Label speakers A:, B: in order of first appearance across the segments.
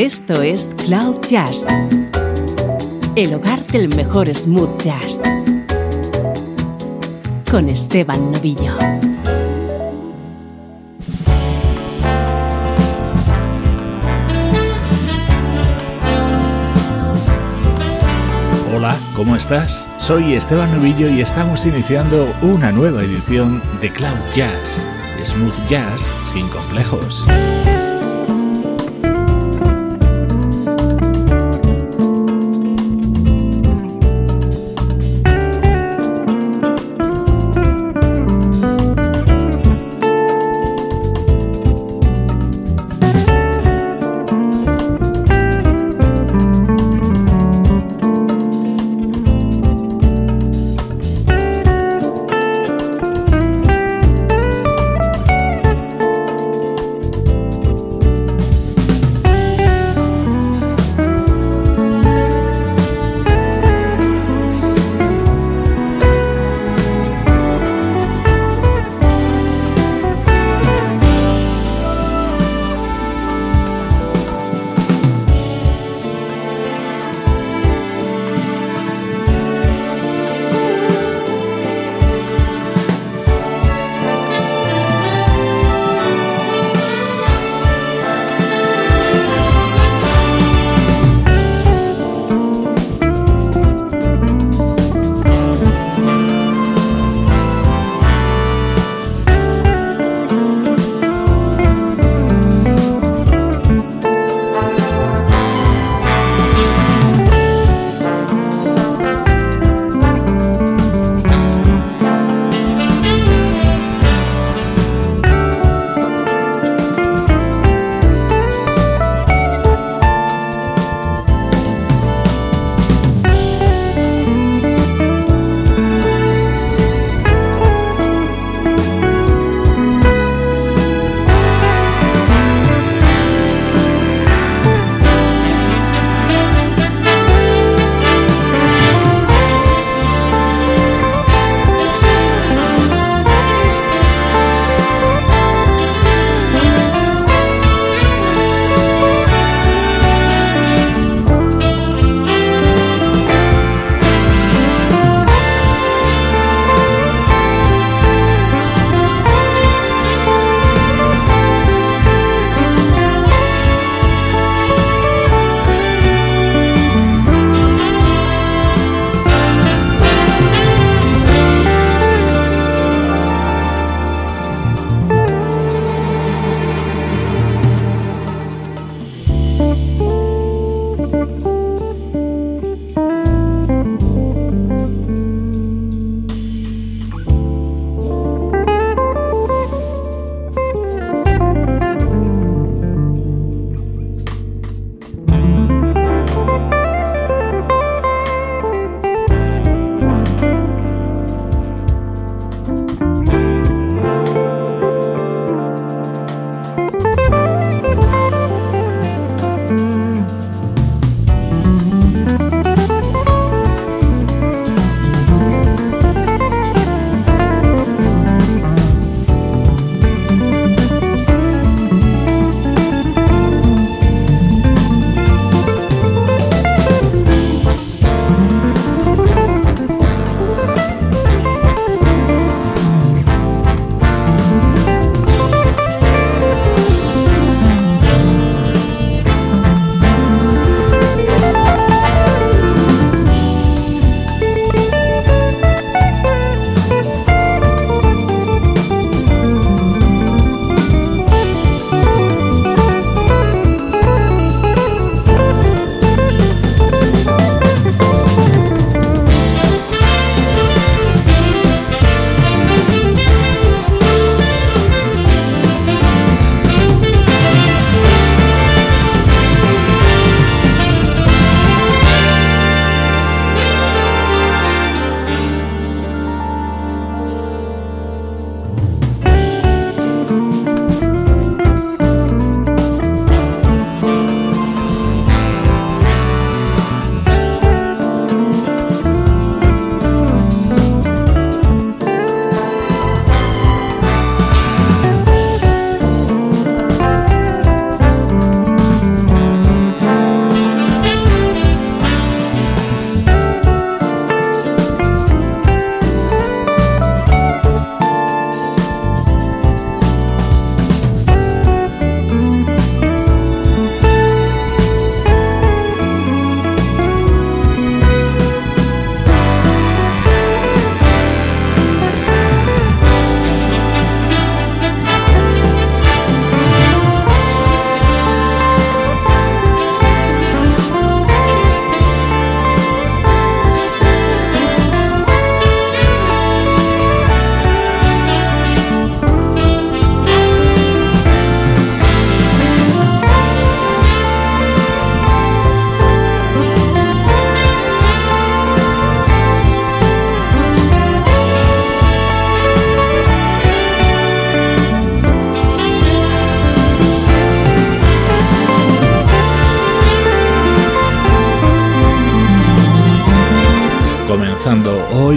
A: Esto es Cloud Jazz, el hogar del mejor smooth jazz, con Esteban Novillo.
B: Hola, ¿cómo estás? Soy Esteban Novillo y estamos iniciando una nueva edición de Cloud Jazz, smooth jazz sin complejos.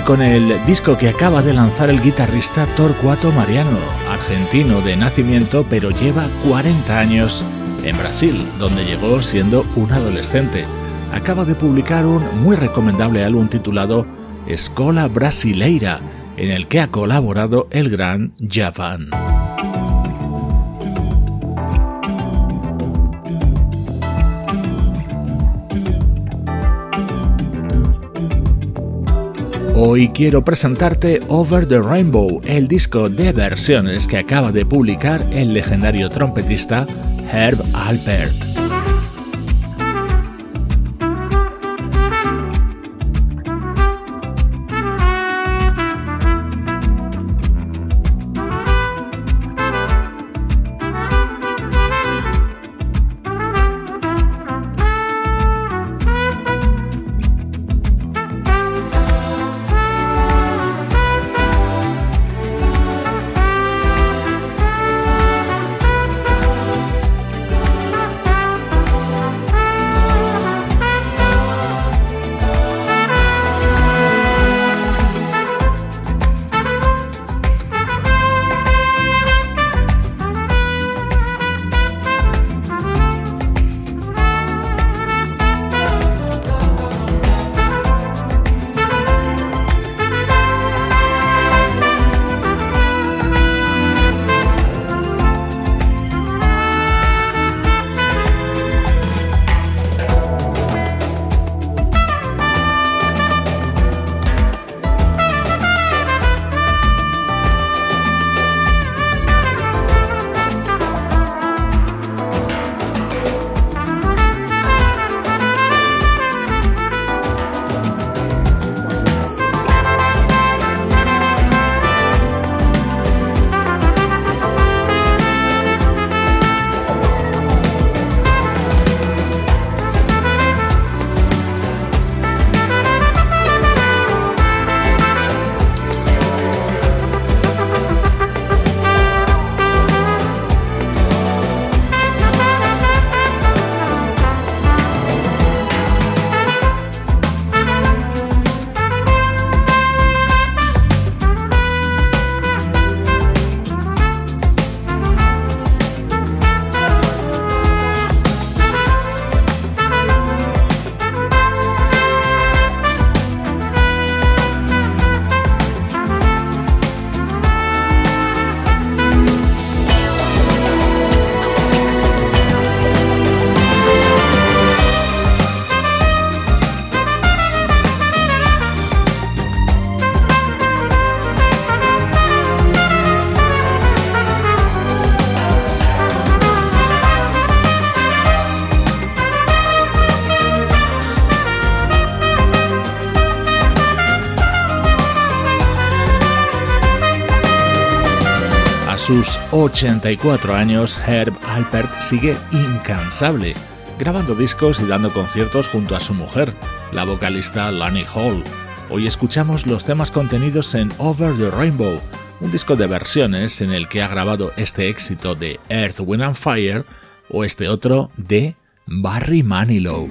B: Con el disco que acaba de lanzar el guitarrista Torcuato Mariano, argentino de nacimiento pero lleva 40 años en Brasil, donde llegó siendo un adolescente. Acaba de publicar un muy recomendable álbum titulado Escola Brasileira, en el que ha colaborado el gran Javan. Hoy quiero presentarte Over the Rainbow, el disco de versiones que acaba de publicar el legendario trompetista Herb Alpert. 84 años, Herb Alpert sigue incansable, grabando discos y dando conciertos junto a su mujer, la vocalista Lani Hall. Hoy escuchamos los temas contenidos en Over the Rainbow, un disco de versiones en el que ha grabado este éxito de Earth, Wind and Fire o este otro de Barry Manilow.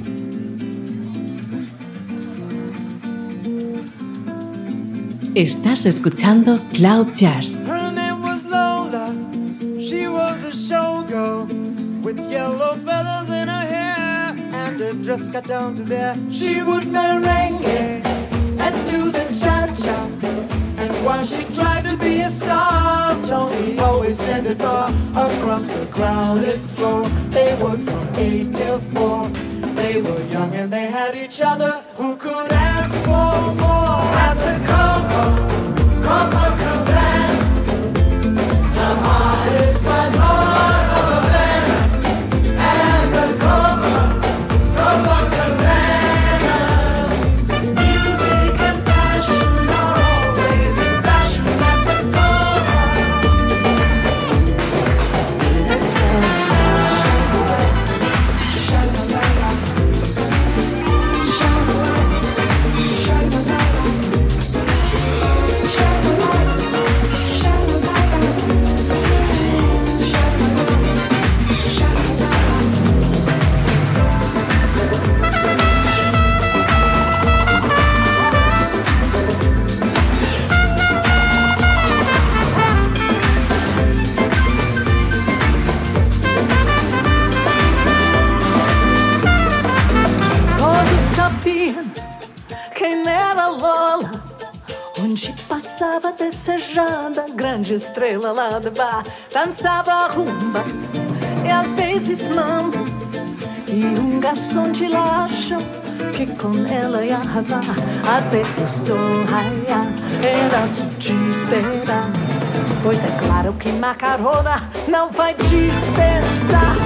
A: Estás escuchando Cloud Jazz
C: dress got down to there. She would merengue and do the cha-cha. And while she tried to be a star, Tony always standed far across a crowded floor. They worked from eight till four. They were young and they had each other. Who could ask for more at the Coco, Coco
D: estrela lá de bar, dançava rumba e às vezes mambo. E um garçom de lá achou que com ela ia arrasar até o sol raiar. Era só te esperar. Pois é claro que macarona não vai dispensar.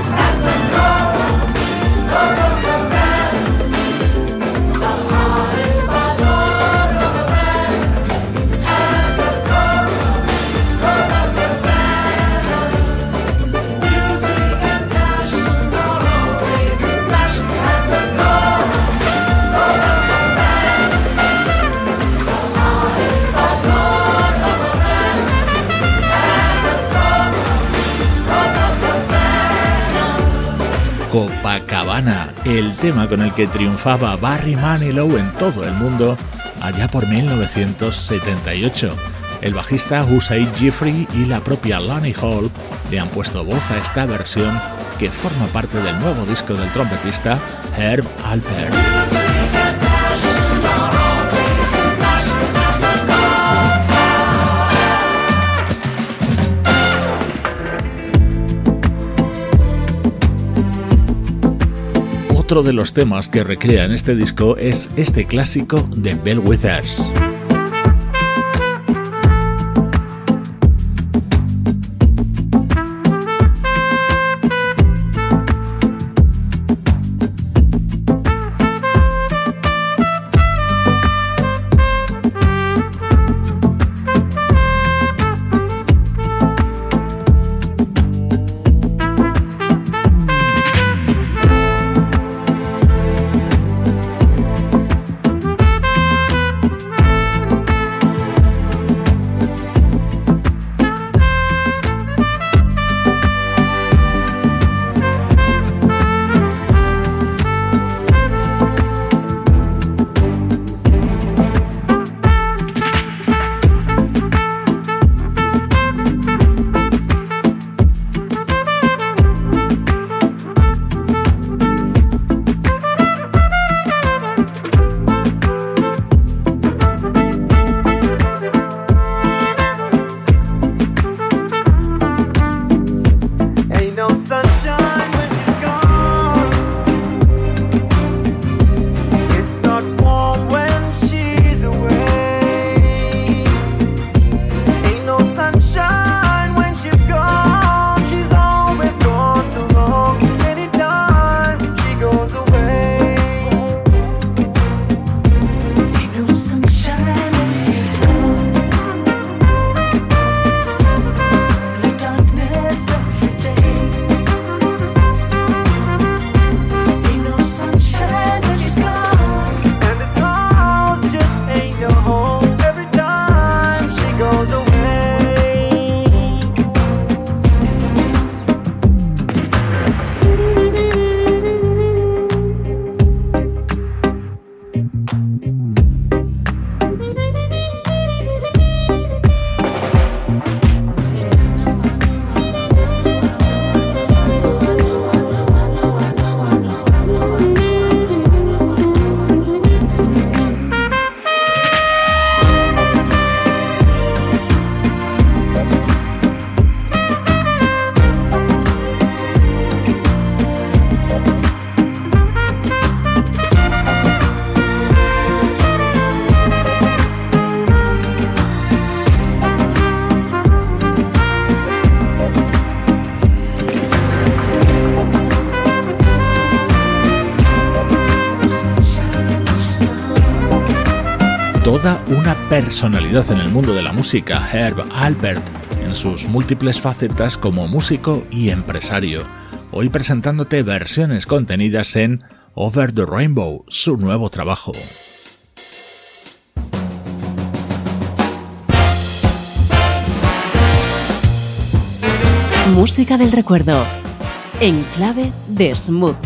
B: El tema con el que triunfaba Barry Manilow en todo el mundo allá por 1978. El bajista Hussein Jeffrey y la propia Lonnie Hall le han puesto voz a esta versión que forma parte del nuevo disco del trompetista Herb Alpert. Otro de los temas que recrea en este disco es este clásico de Bell Withers. Personalidad en el mundo de la música, Herb Albert, en sus múltiples facetas como músico y empresario. Hoy presentándote versiones contenidas en Over the Rainbow, su nuevo trabajo.
C: Música del recuerdo, en clave de smooth.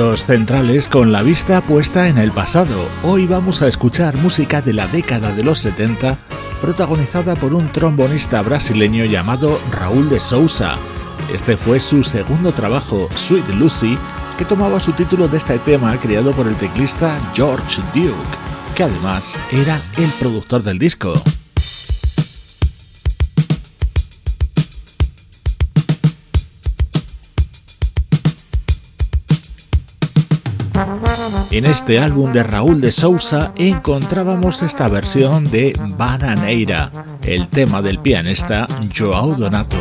B: Centrales con la vista puesta en el pasado. Hoy vamos a escuchar música de la década de los 70 protagonizada por un trombonista brasileño llamado Raúl de Sousa. Este fue su segundo trabajo, Sweet Lucy, que tomaba su título de este tema creado por el teclista George Duke, que además era el productor del disco. En este álbum de Raúl de Sousa encontrábamos esta versión de Bananeira, el tema del pianista Joao Donato.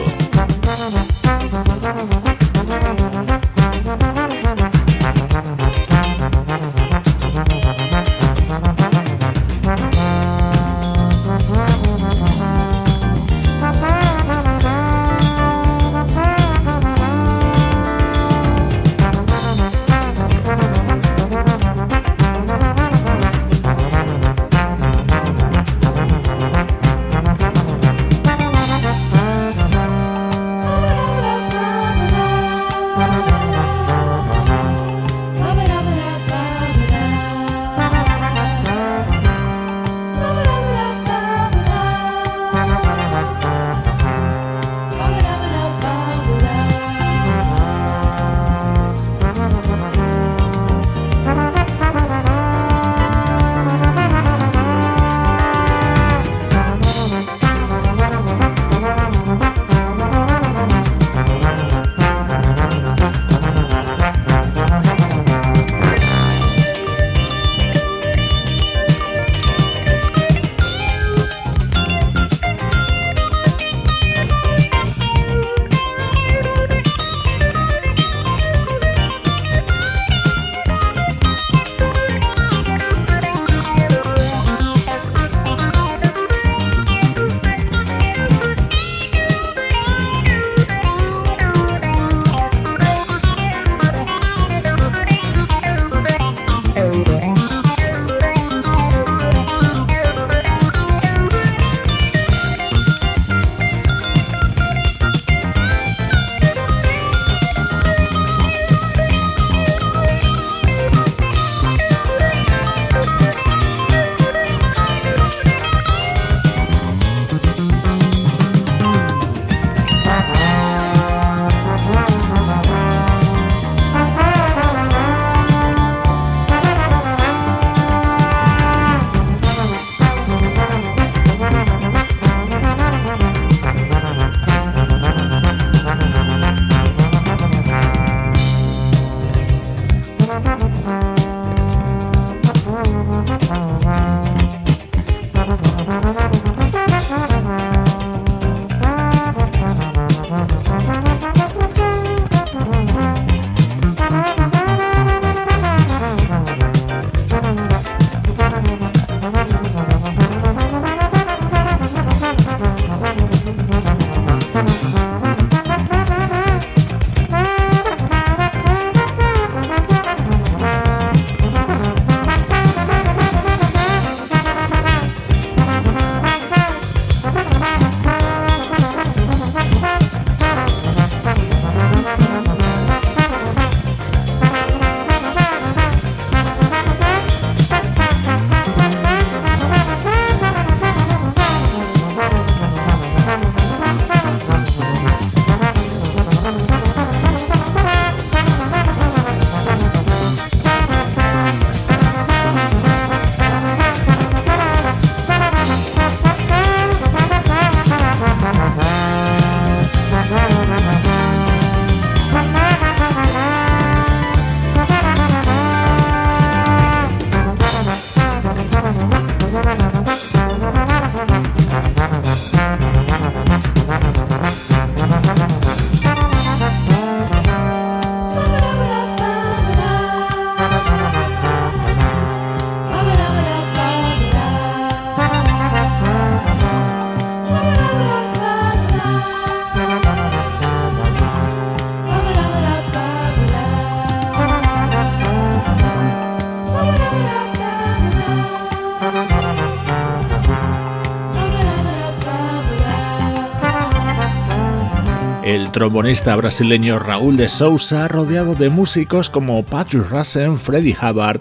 B: Trombonista brasileño Raúl de Sousa, rodeado de músicos como Patrick Russen, Freddie Hubbard,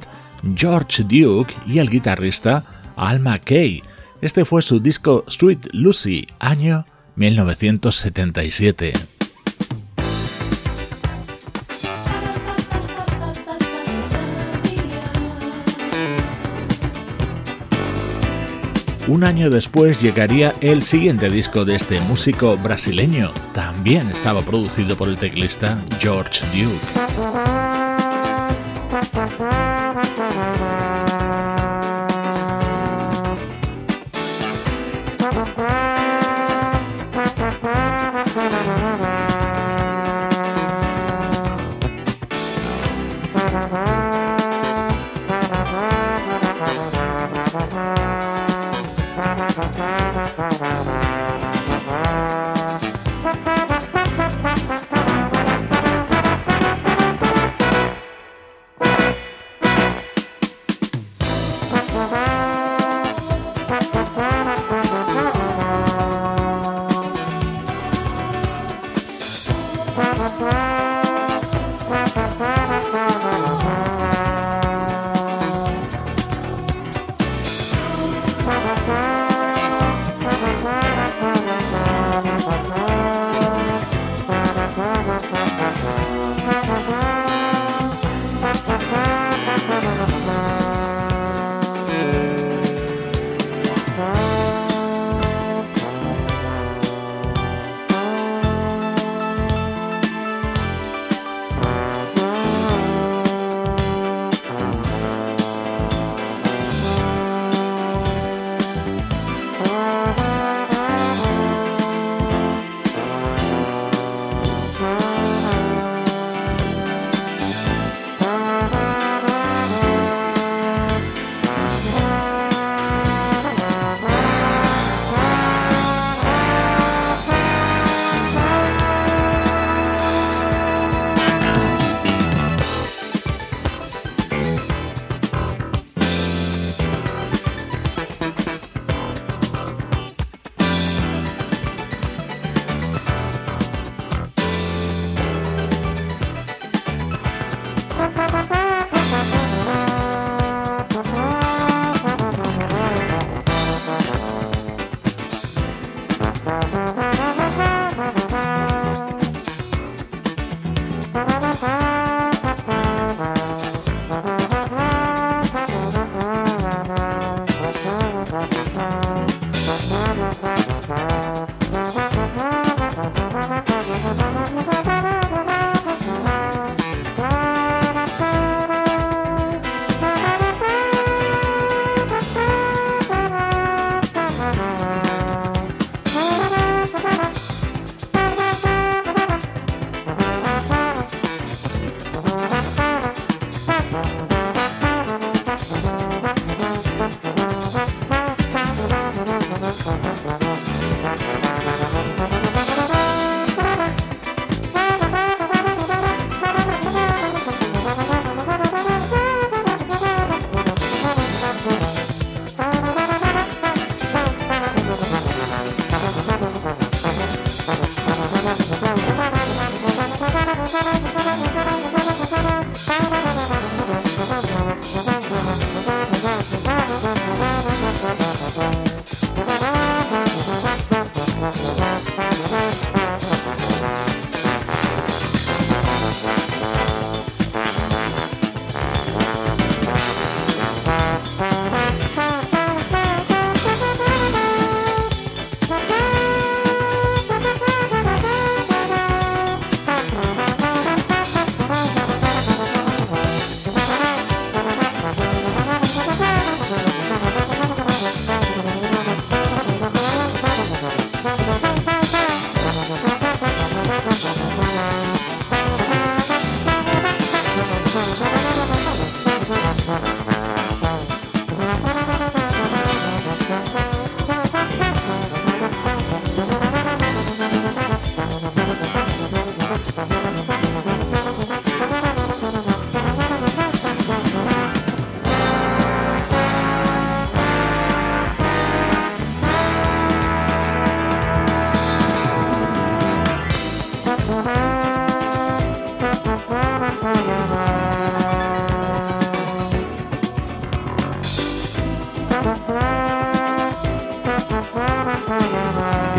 B: George Duke y el guitarrista Alma Kay. Este fue su disco Sweet Lucy, año 1977. Un año después llegaría el siguiente disco de este músico brasileño. También estaba producido por el teclista George Duke.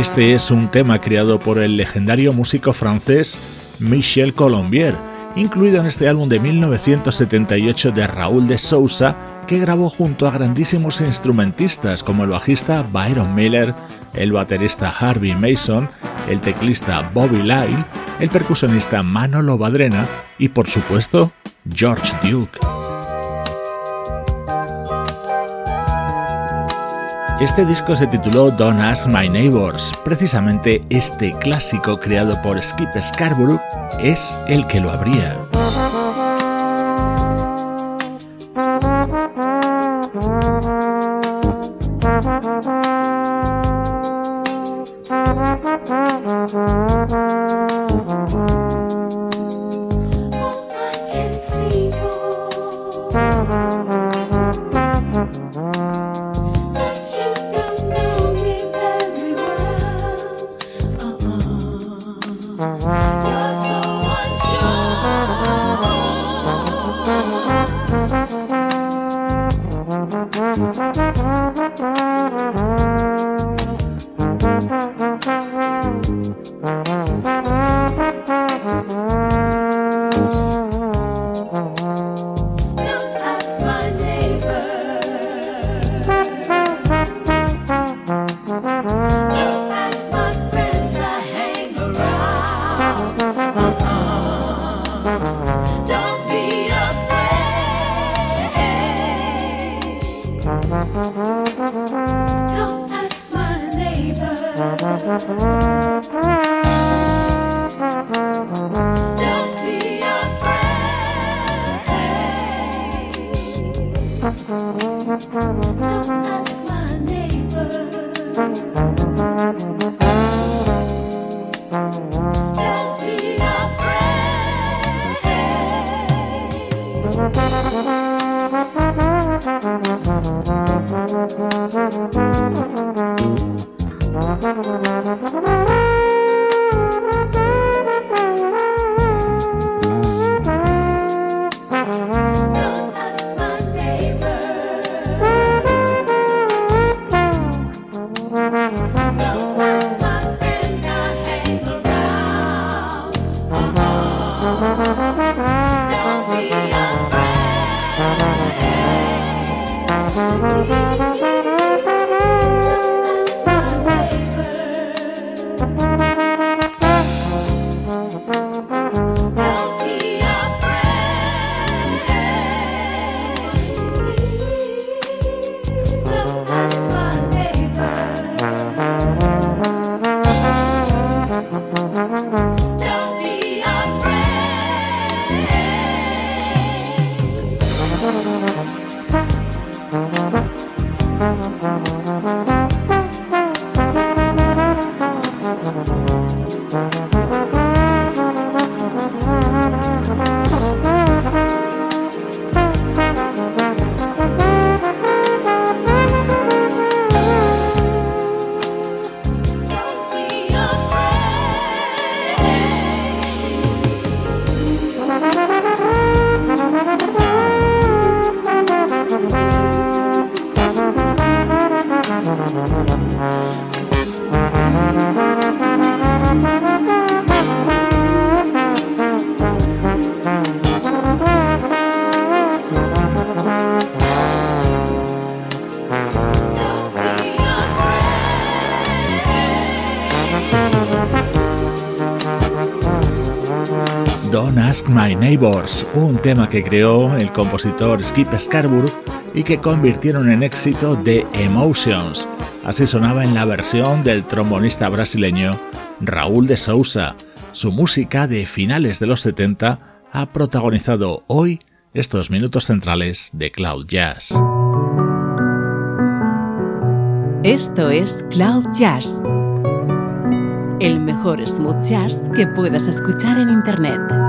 D: Este es un tema creado por el legendario músico francés Michel Colombier, incluido en este álbum de 1978 de Raúl de Sousa, que grabó junto a grandísimos instrumentistas como el bajista Byron Miller, el baterista Harvey Mason, el teclista Bobby Lyle, el percusionista Manolo Badrena y por supuesto George Duke. Este disco se tituló Don't Ask My Neighbors. Precisamente este clásico creado por Skip Scarborough es el que lo abría. Mm-hmm. My Neighbors, un tema que creó el compositor Skip Scarborough y que convirtieron en éxito The Emotions. Así sonaba en la versión del trombonista brasileño Raúl de Sousa. Su música de finales de los 70 ha protagonizado hoy estos minutos centrales de Cloud Jazz.
A: Esto es Cloud Jazz, el mejor smooth jazz que puedas escuchar en Internet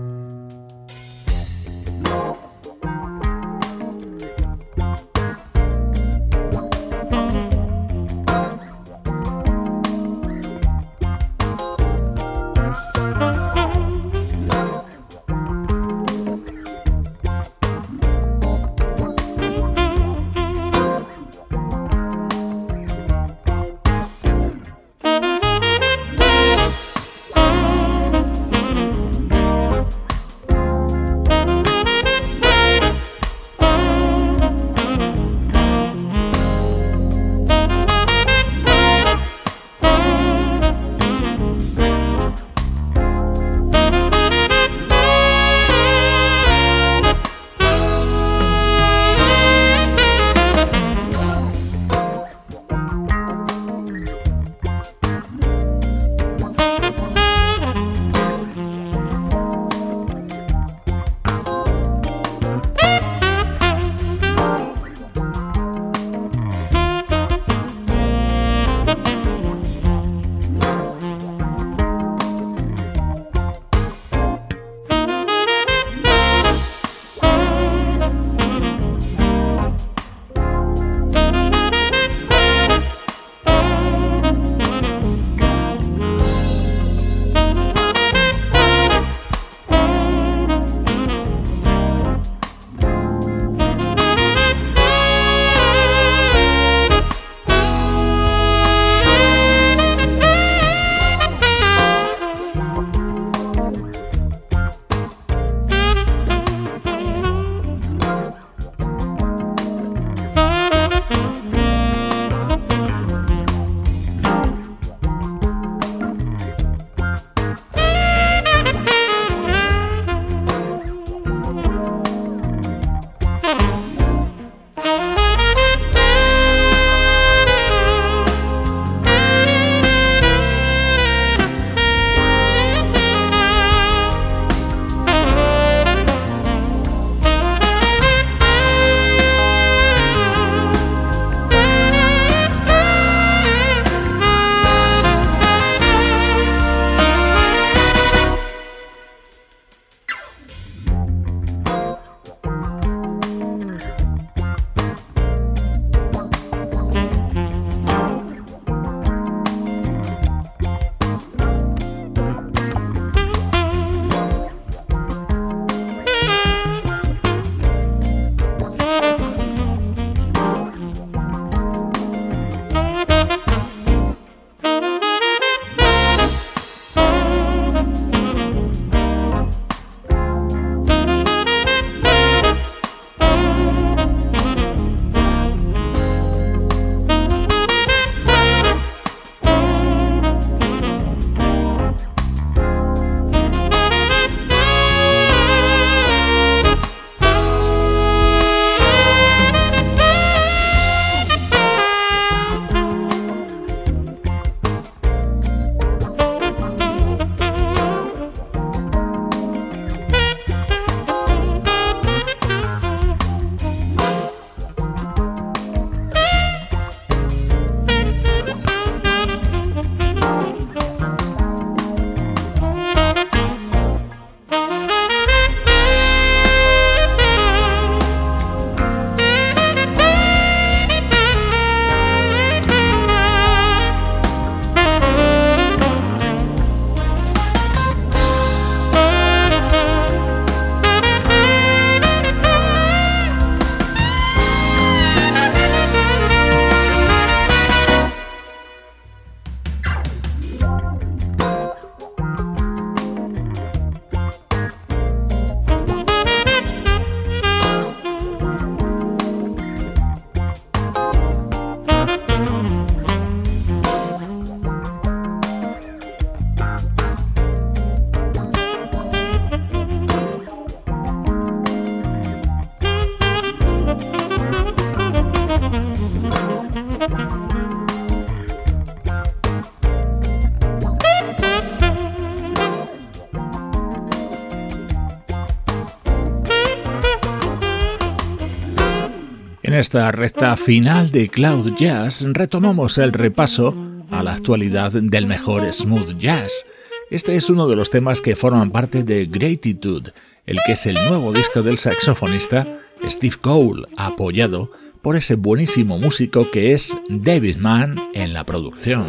E: Esta recta final de Cloud Jazz retomamos el repaso a la actualidad del mejor smooth jazz. Este es uno de los temas que forman parte de Gratitude, el que es el nuevo disco del saxofonista Steve Cole, apoyado por ese buenísimo músico que es David Mann en la producción.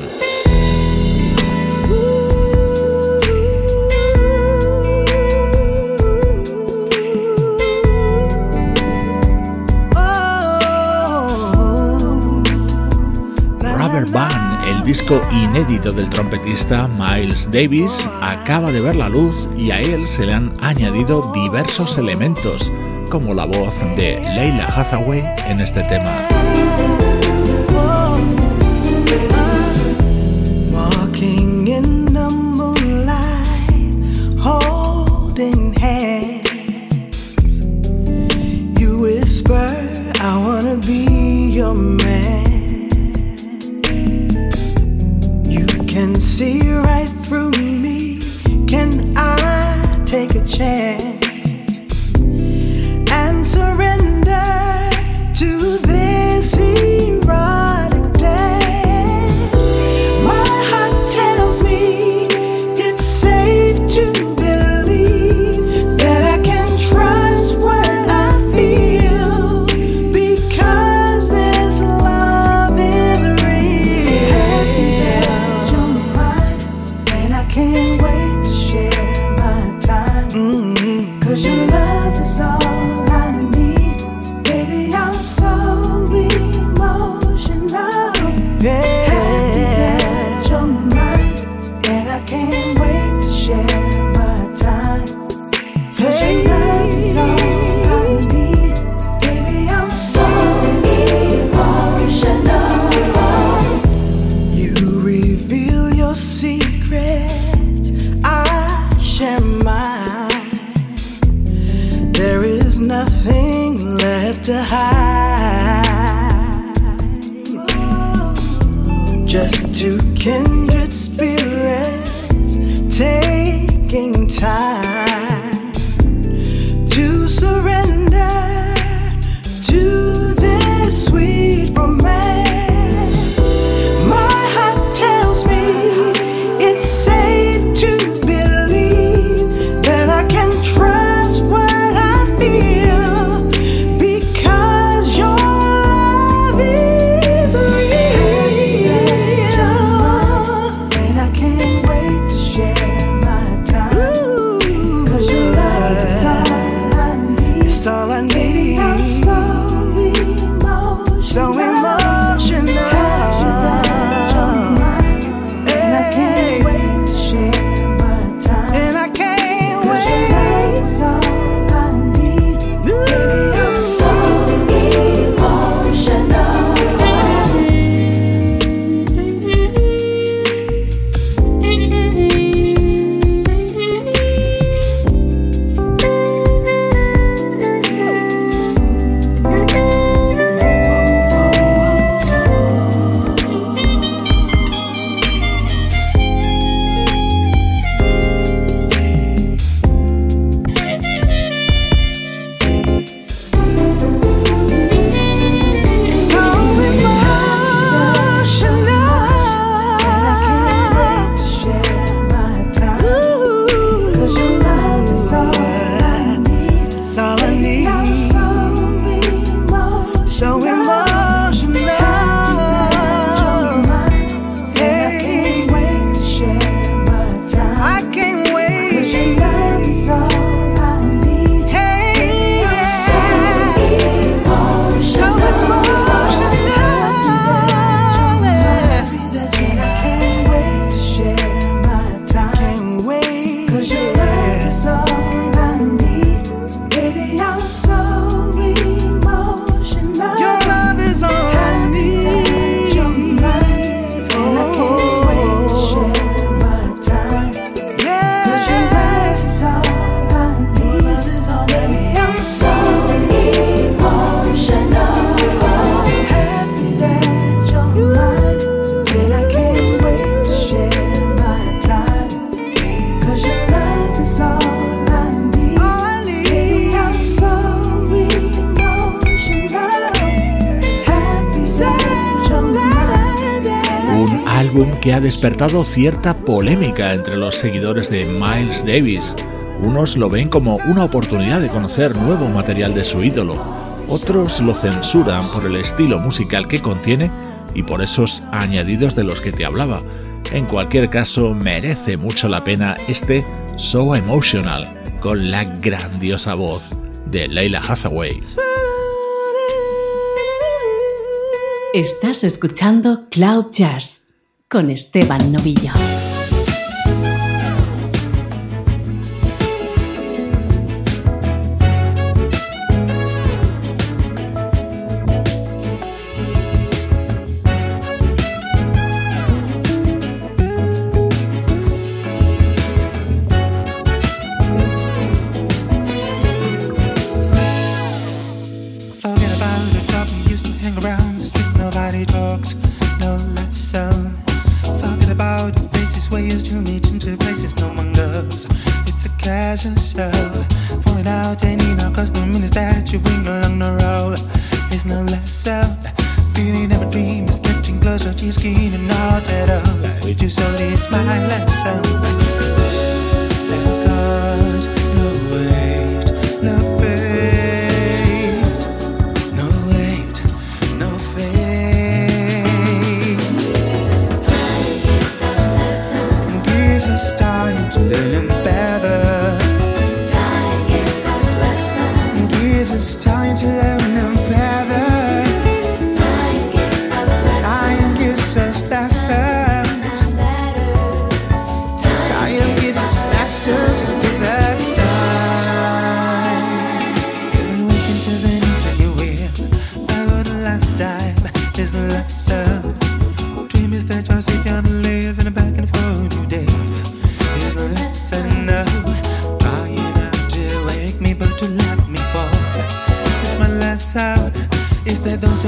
E: Disco inédito del trompetista Miles Davis, acaba de ver la luz y a él se le han añadido diversos elementos, como la voz de Leila Hathaway en este tema.
B: Despertado cierta polémica entre los seguidores de Miles Davis. Unos lo ven como una oportunidad de conocer nuevo material de su ídolo, otros lo censuran por el estilo musical que contiene y por esos añadidos de los que te hablaba. En cualquier caso, merece mucho la pena este So Emotional, con la grandiosa voz de Leila Hathaway.
C: Estás escuchando Cloud Jazz con Esteban Novillo.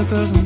B: cause I'm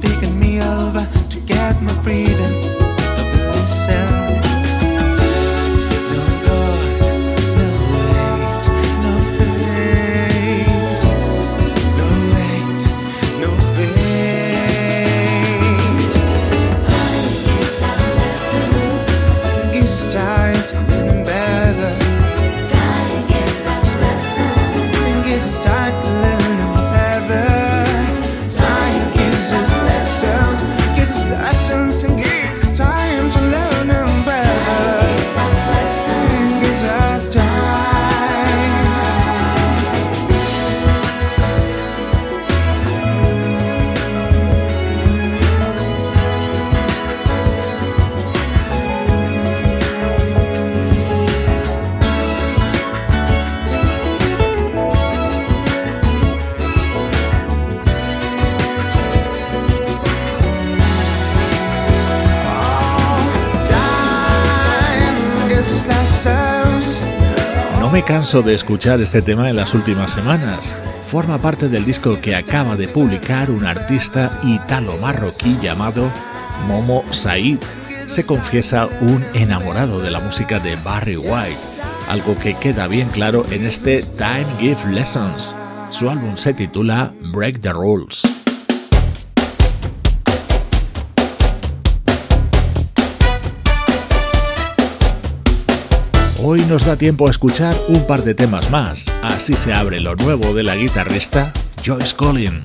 B: de escuchar este tema en las últimas semanas. Forma parte del disco que acaba de publicar un artista italo-marroquí llamado Momo Said. Se confiesa un enamorado de la música de Barry White, algo que queda bien claro en este Time Give Lessons. Su álbum se titula Break the Rules. Hoy nos da tiempo a escuchar un par de temas más, así se abre lo nuevo de la guitarrista Joyce Collin.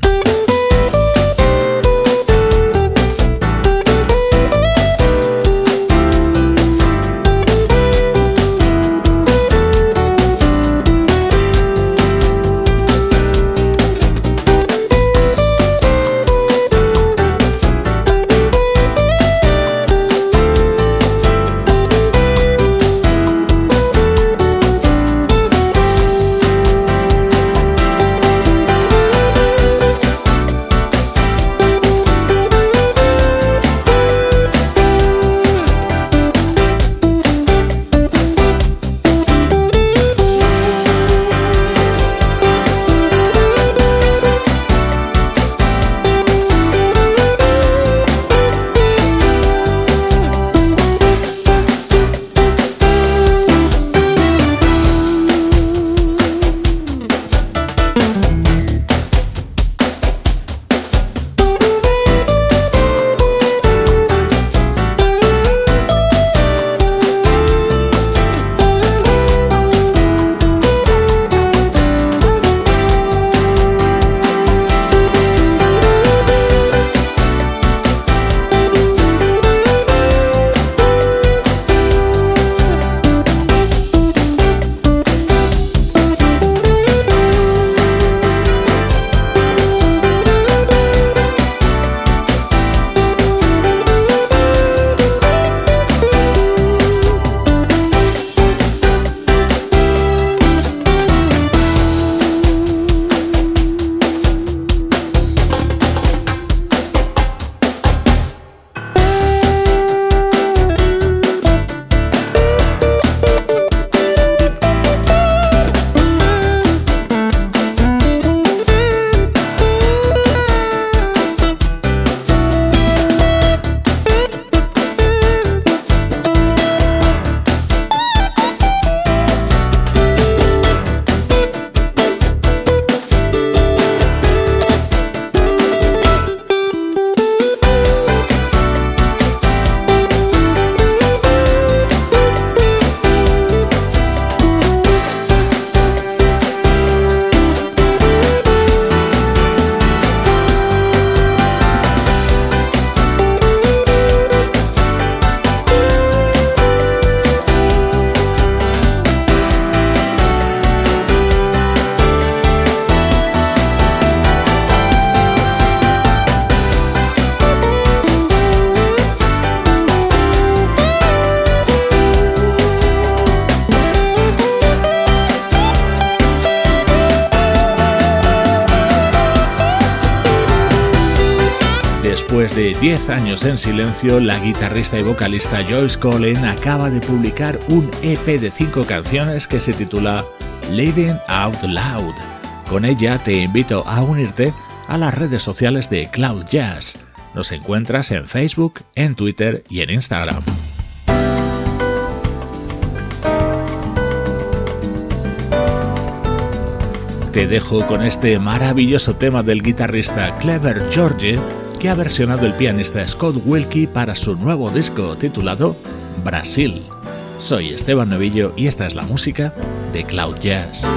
B: 10 años en silencio, la guitarrista y vocalista Joyce Cullen acaba de publicar un EP de 5 canciones que se titula Living Out Loud. Con ella te invito a unirte a las redes sociales de Cloud Jazz. Nos encuentras en Facebook, en Twitter y en Instagram. Te dejo con este maravilloso tema del guitarrista Clever George que ha versionado el pianista Scott Wilkie para su nuevo disco titulado Brasil. Soy Esteban Novillo y esta es la música de Cloud Jazz.